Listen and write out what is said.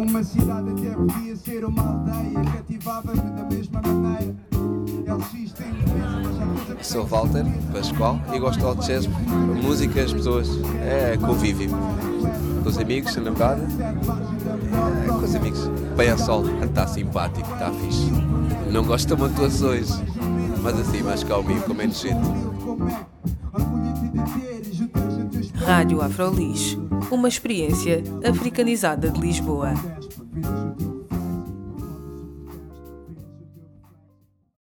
Uma cidade até podia ser uma aldeia, cativava-me da mesma maneira. LX tem beleza, mas há coisa que Sou Walter Pascoal e gosto de Alcesp, música, as pessoas, é convívio. Com os amigos, sem namorada, é, com os amigos. Bem a sol, está simpático, está fixe. Não gosto de mantuações, mas assim, mais calminho, com menos gente. como é. Rádio Afrolis, uma experiência africanizada de Lisboa.